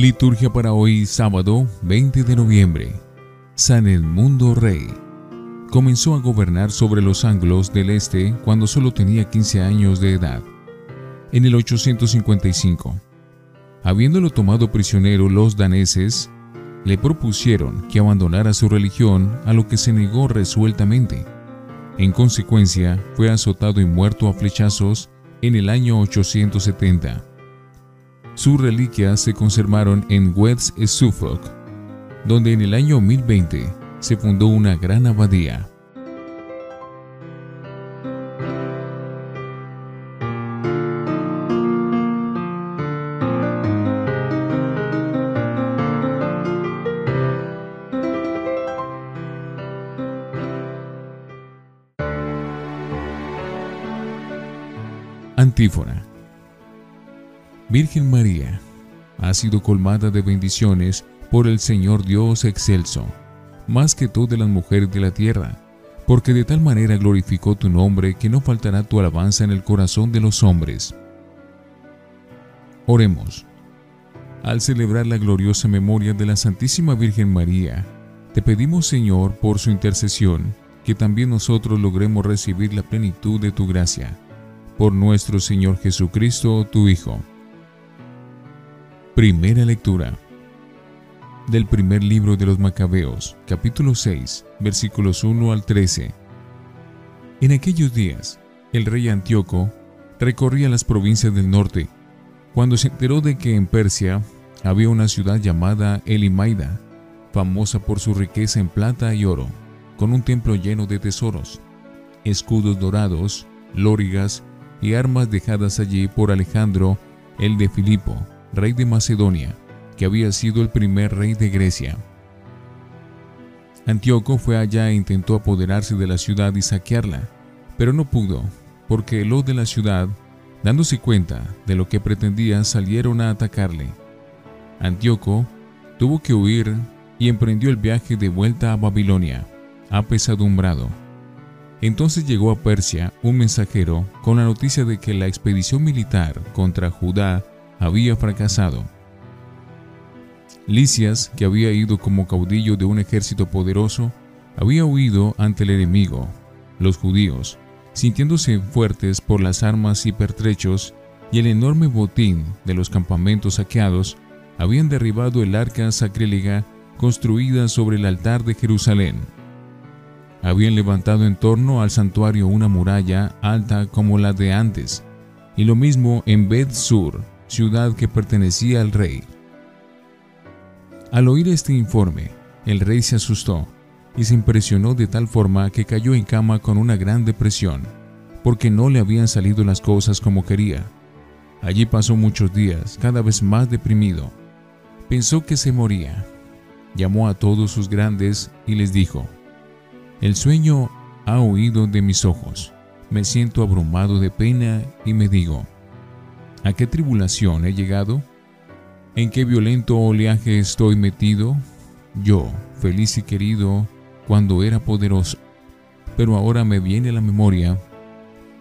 Liturgia para hoy, sábado 20 de noviembre. San Edmundo Rey. Comenzó a gobernar sobre los anglos del este cuando solo tenía 15 años de edad. En el 855, habiéndolo tomado prisionero los daneses, le propusieron que abandonara su religión, a lo que se negó resueltamente. En consecuencia, fue azotado y muerto a flechazos en el año 870. Sus reliquias se conservaron en West Suffolk, donde en el año 1020 se fundó una gran abadía. Antífona Virgen María, ha sido colmada de bendiciones por el Señor Dios excelso, más que todas las mujeres de la tierra, porque de tal manera glorificó tu nombre que no faltará tu alabanza en el corazón de los hombres. Oremos. Al celebrar la gloriosa memoria de la Santísima Virgen María, te pedimos Señor por su intercesión, que también nosotros logremos recibir la plenitud de tu gracia. Por nuestro Señor Jesucristo, tu Hijo Primera lectura del primer libro de los Macabeos, capítulo 6, versículos 1 al 13. En aquellos días, el rey Antíoco recorría las provincias del norte, cuando se enteró de que en Persia había una ciudad llamada Elimaida, famosa por su riqueza en plata y oro, con un templo lleno de tesoros, escudos dorados, lórigas y armas dejadas allí por Alejandro, el de Filipo, rey de Macedonia, que había sido el primer rey de Grecia. Antíoco fue allá e intentó apoderarse de la ciudad y saquearla, pero no pudo, porque los de la ciudad, dándose cuenta de lo que pretendían, salieron a atacarle. Antíoco tuvo que huir y emprendió el viaje de vuelta a Babilonia, apesadumbrado. Entonces llegó a Persia un mensajero con la noticia de que la expedición militar contra Judá había fracasado. Licias, que había ido como caudillo de un ejército poderoso, había huido ante el enemigo, los judíos, sintiéndose fuertes por las armas y pertrechos y el enorme botín de los campamentos saqueados, habían derribado el arca sacrílega construida sobre el altar de Jerusalén. Habían levantado en torno al santuario una muralla alta como la de antes, y lo mismo en Bet Sur, ciudad que pertenecía al rey. Al oír este informe, el rey se asustó y se impresionó de tal forma que cayó en cama con una gran depresión, porque no le habían salido las cosas como quería. Allí pasó muchos días, cada vez más deprimido. Pensó que se moría. Llamó a todos sus grandes y les dijo, El sueño ha huido de mis ojos, me siento abrumado de pena y me digo, ¿A qué tribulación he llegado? ¿En qué violento oleaje estoy metido? Yo, feliz y querido, cuando era poderoso. Pero ahora me viene a la memoria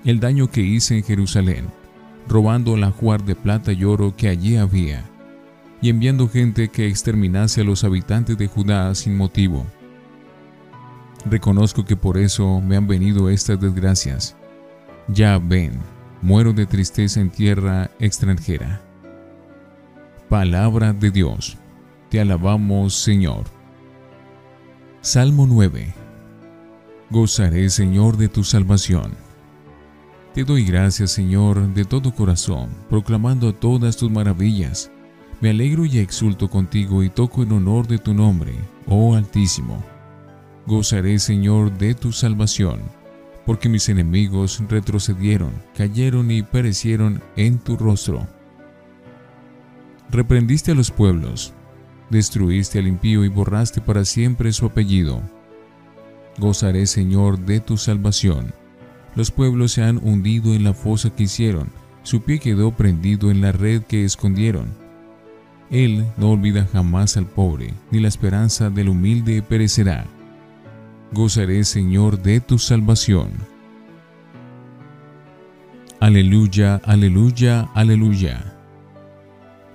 el daño que hice en Jerusalén, robando la juar de plata y oro que allí había, y enviando gente que exterminase a los habitantes de Judá sin motivo. Reconozco que por eso me han venido estas desgracias. Ya ven, muero de tristeza en tierra extranjera. Palabra de Dios, te alabamos Señor. Salmo 9. Gozaré Señor de tu salvación. Te doy gracias Señor de todo corazón, proclamando todas tus maravillas. Me alegro y exulto contigo y toco en honor de tu nombre, oh Altísimo. Gozaré Señor de tu salvación porque mis enemigos retrocedieron, cayeron y perecieron en tu rostro. Reprendiste a los pueblos, destruiste al impío y borraste para siempre su apellido. Gozaré, Señor, de tu salvación. Los pueblos se han hundido en la fosa que hicieron, su pie quedó prendido en la red que escondieron. Él no olvida jamás al pobre, ni la esperanza del humilde perecerá gozaré, Señor, de tu salvación. Aleluya, aleluya, aleluya.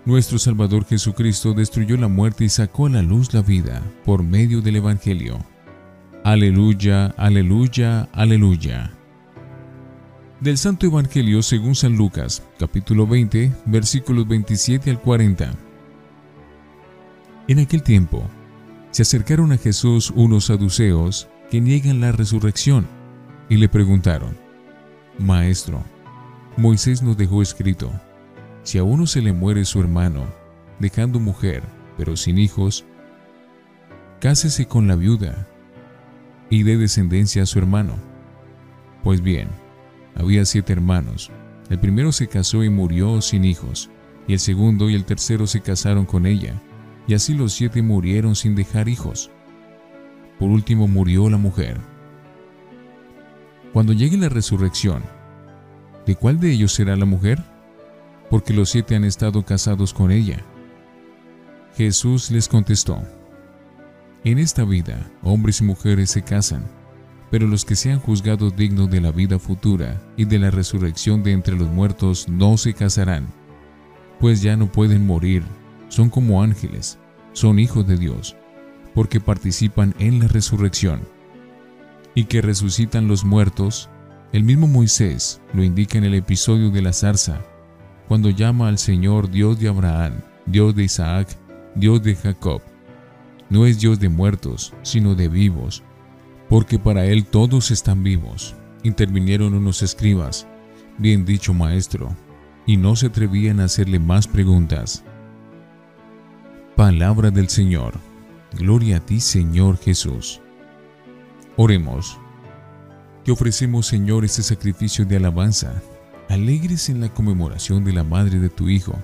Nuestro Salvador Jesucristo destruyó la muerte y sacó a la luz la vida por medio del Evangelio. Aleluya, aleluya, aleluya. Del Santo Evangelio según San Lucas, capítulo 20, versículos 27 al 40. En aquel tiempo, se acercaron a Jesús unos saduceos que niegan la resurrección y le preguntaron, Maestro, Moisés nos dejó escrito, si a uno se le muere su hermano, dejando mujer, pero sin hijos, cásese con la viuda y dé descendencia a su hermano. Pues bien, había siete hermanos. El primero se casó y murió sin hijos, y el segundo y el tercero se casaron con ella, y así los siete murieron sin dejar hijos. Por último murió la mujer. Cuando llegue la resurrección, ¿de cuál de ellos será la mujer? porque los siete han estado casados con ella. Jesús les contestó, En esta vida hombres y mujeres se casan, pero los que sean juzgados dignos de la vida futura y de la resurrección de entre los muertos no se casarán, pues ya no pueden morir, son como ángeles, son hijos de Dios, porque participan en la resurrección. Y que resucitan los muertos, el mismo Moisés lo indica en el episodio de la zarza, cuando llama al Señor Dios de Abraham, Dios de Isaac, Dios de Jacob. No es Dios de muertos, sino de vivos, porque para Él todos están vivos. Intervinieron unos escribas, bien dicho maestro, y no se atrevían a hacerle más preguntas. Palabra del Señor. Gloria a ti, Señor Jesús. Oremos. Te ofrecemos, Señor, este sacrificio de alabanza alegres en la conmemoración de la madre de tu Hijo,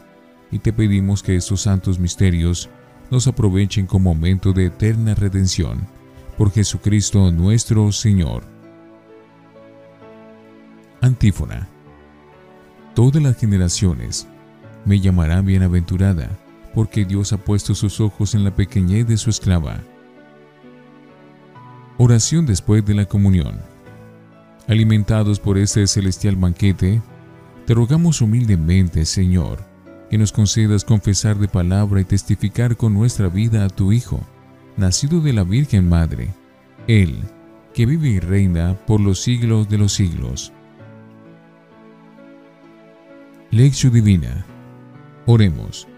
y te pedimos que estos santos misterios nos aprovechen como momento de eterna redención. Por Jesucristo nuestro Señor. Antífona. Todas las generaciones me llamarán bienaventurada, porque Dios ha puesto sus ojos en la pequeñez de su esclava. Oración después de la comunión. Alimentados por este celestial banquete, te rogamos humildemente, Señor, que nos concedas confesar de palabra y testificar con nuestra vida a tu Hijo, nacido de la Virgen Madre, Él, que vive y reina por los siglos de los siglos. Lección Divina. Oremos.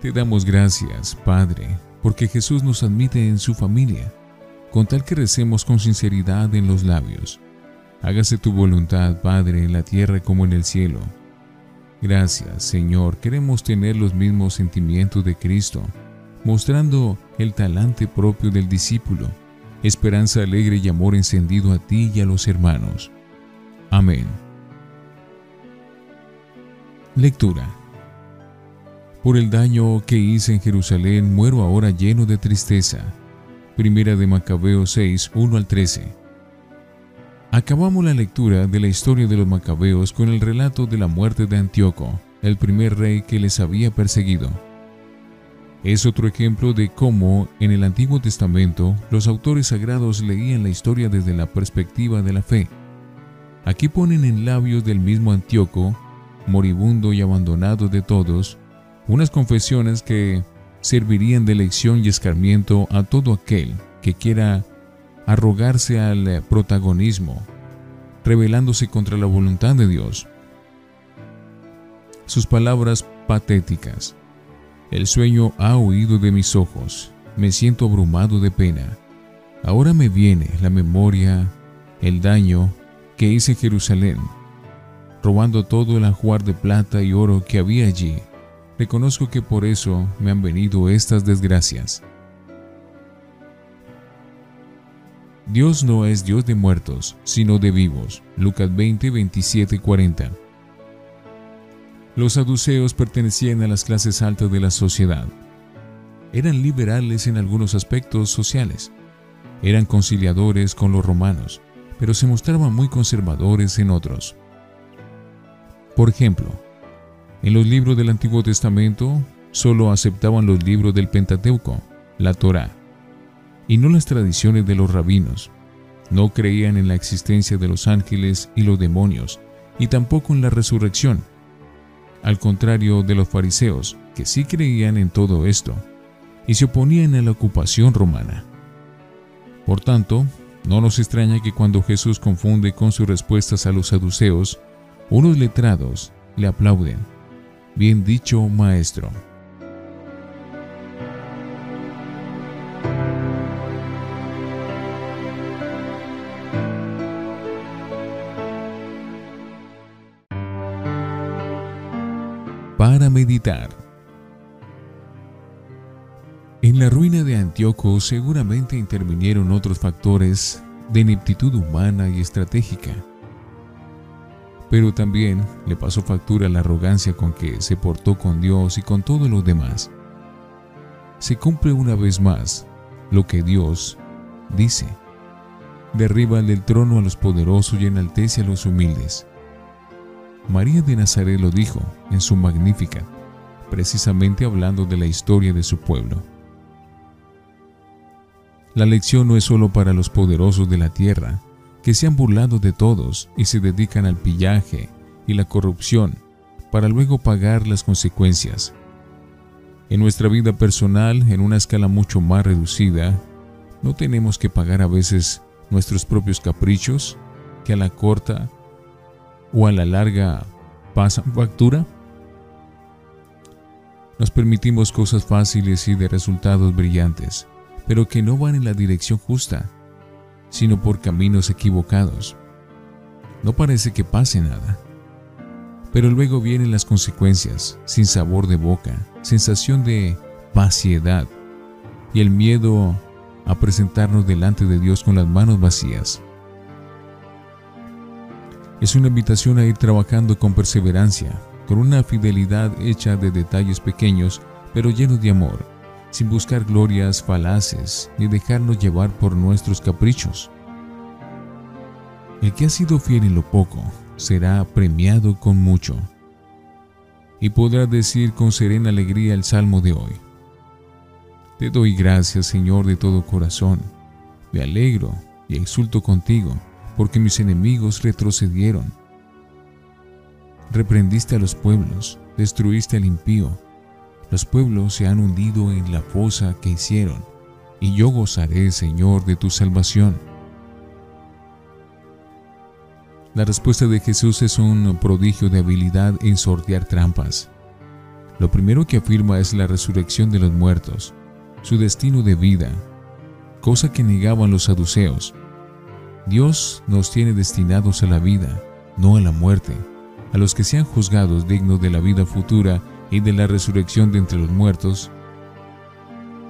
Te damos gracias, Padre, porque Jesús nos admite en su familia, con tal que recemos con sinceridad en los labios Hágase tu voluntad, Padre, en la tierra como en el cielo. Gracias, Señor, queremos tener los mismos sentimientos de Cristo, mostrando el talante propio del discípulo, esperanza alegre y amor encendido a ti y a los hermanos. Amén. Lectura. Por el daño que hice en Jerusalén, muero ahora lleno de tristeza. Primera de Macabeo 6, 1 al 13. Acabamos la lectura de la historia de los macabeos con el relato de la muerte de Antíoco, el primer rey que les había perseguido. Es otro ejemplo de cómo en el Antiguo Testamento los autores sagrados leían la historia desde la perspectiva de la fe. Aquí ponen en labios del mismo Antíoco, moribundo y abandonado de todos, unas confesiones que servirían de lección y escarmiento a todo aquel que quiera arrogarse al protagonismo, rebelándose contra la voluntad de Dios. Sus palabras patéticas. El sueño ha huido de mis ojos, me siento abrumado de pena. Ahora me viene la memoria, el daño que hice Jerusalén, robando todo el ajuar de plata y oro que había allí. Reconozco que por eso me han venido estas desgracias. Dios no es Dios de muertos, sino de vivos. Lucas 20, 27, 40. Los saduceos pertenecían a las clases altas de la sociedad. Eran liberales en algunos aspectos sociales. Eran conciliadores con los romanos, pero se mostraban muy conservadores en otros. Por ejemplo, en los libros del Antiguo Testamento solo aceptaban los libros del Pentateuco, la Torá, y no las tradiciones de los rabinos. No creían en la existencia de los ángeles y los demonios, y tampoco en la resurrección. al contrario de los fariseos, que sí creían en todo esto y se oponían a la ocupación romana. Por tanto, no nos extraña que cuando Jesús confunde con sus respuestas a los saduceos, unos letrados le aplauden. Bien dicho, maestro. Para meditar. En la ruina de Antíoco seguramente intervinieron otros factores de ineptitud humana y estratégica. Pero también le pasó factura la arrogancia con que se portó con Dios y con todos los demás. Se cumple una vez más lo que Dios dice. Derriba del trono a los poderosos y enaltece a los humildes. María de Nazaret lo dijo en su Magnífica, precisamente hablando de la historia de su pueblo. La lección no es solo para los poderosos de la tierra, que se han burlado de todos y se dedican al pillaje y la corrupción para luego pagar las consecuencias. En nuestra vida personal, en una escala mucho más reducida, no tenemos que pagar a veces nuestros propios caprichos que a la corta o a la larga pasan factura. Nos permitimos cosas fáciles y de resultados brillantes pero que no van en la dirección justa, sino por caminos equivocados. No parece que pase nada. Pero luego vienen las consecuencias, sin sabor de boca, sensación de vaciedad y el miedo a presentarnos delante de Dios con las manos vacías. Es una invitación a ir trabajando con perseverancia, con una fidelidad hecha de detalles pequeños, pero llenos de amor sin buscar glorias falaces ni dejarnos llevar por nuestros caprichos. El que ha sido fiel en lo poco será premiado con mucho. Y podrá decir con serena alegría el salmo de hoy. Te doy gracias, Señor, de todo corazón. Me alegro y exulto contigo, porque mis enemigos retrocedieron. Reprendiste a los pueblos, destruiste al impío, los pueblos se han hundido en la fosa que hicieron, y yo gozaré, Señor, de tu salvación. La respuesta de Jesús es un prodigio de habilidad en sortear trampas. Lo primero que afirma es la resurrección de los muertos, su destino de vida, cosa que negaban los saduceos. Dios nos tiene destinados a la vida, no a la muerte. A los que sean juzgados dignos de la vida futura y de la resurrección de entre los muertos.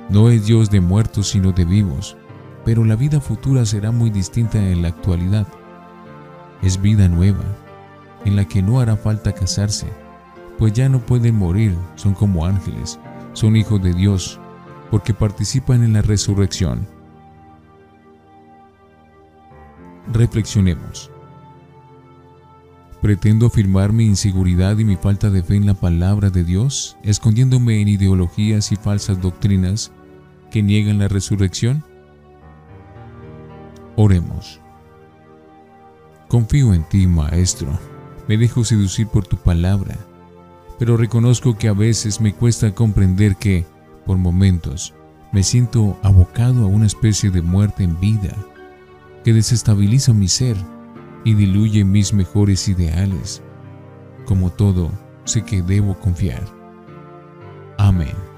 No es Dios de muertos sino de vivos, pero la vida futura será muy distinta en la actualidad. Es vida nueva, en la que no hará falta casarse, pues ya no pueden morir, son como ángeles, son hijos de Dios, porque participan en la resurrección. Reflexionemos. Pretendo afirmar mi inseguridad y mi falta de fe en la palabra de Dios, escondiéndome en ideologías y falsas doctrinas que niegan la resurrección. Oremos. Confío en ti, Maestro. Me dejo seducir por tu palabra, pero reconozco que a veces me cuesta comprender que, por momentos, me siento abocado a una especie de muerte en vida que desestabiliza mi ser y diluye mis mejores ideales. Como todo, sé que debo confiar. Amén.